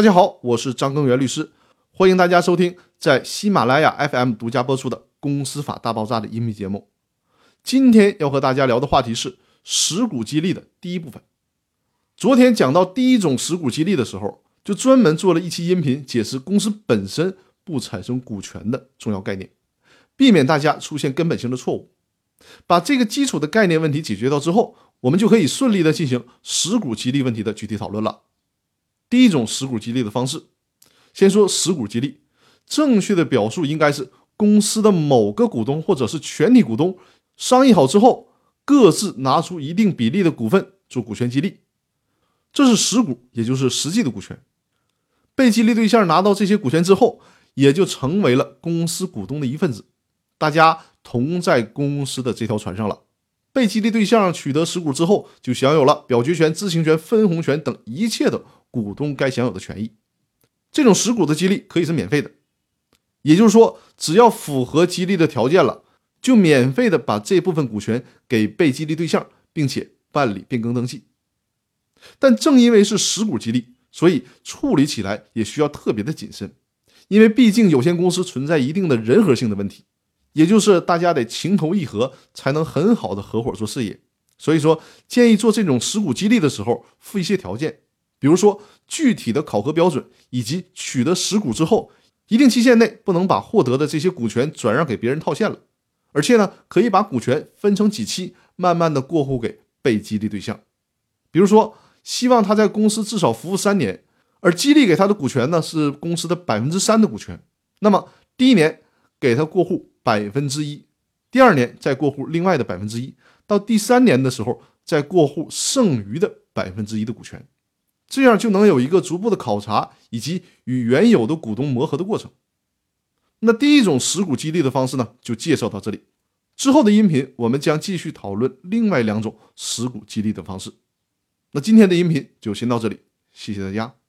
大家好，我是张根源律师，欢迎大家收听在喜马拉雅 FM 独家播出的《公司法大爆炸》的音频节目。今天要和大家聊的话题是实股激励的第一部分。昨天讲到第一种实股激励的时候，就专门做了一期音频解释公司本身不产生股权的重要概念，避免大家出现根本性的错误。把这个基础的概念问题解决掉之后，我们就可以顺利的进行实股激励问题的具体讨论了。第一种实股激励的方式，先说实股激励，正确的表述应该是公司的某个股东或者是全体股东商议好之后，各自拿出一定比例的股份做股权激励，这是实股，也就是实际的股权。被激励对象拿到这些股权之后，也就成为了公司股东的一份子，大家同在公司的这条船上了。被激励对象取得实股之后，就享有了表决权、知情权、分红权等一切的。股东该享有的权益，这种实股的激励可以是免费的，也就是说，只要符合激励的条件了，就免费的把这部分股权给被激励对象，并且办理变更登记。但正因为是实股激励，所以处理起来也需要特别的谨慎，因为毕竟有限公司存在一定的人和性的问题，也就是大家得情投意合，才能很好的合伙做事业。所以说，建议做这种实股激励的时候，附一些条件。比如说，具体的考核标准，以及取得实股之后，一定期限内不能把获得的这些股权转让给别人套现了，而且呢，可以把股权分成几期，慢慢的过户给被激励对象。比如说，希望他在公司至少服务三年，而激励给他的股权呢是公司的百分之三的股权，那么第一年给他过户百分之一，第二年再过户另外的百分之一，到第三年的时候再过户剩余的百分之一的股权。这样就能有一个逐步的考察以及与原有的股东磨合的过程。那第一种实股激励的方式呢，就介绍到这里。之后的音频我们将继续讨论另外两种实股激励的方式。那今天的音频就先到这里，谢谢大家。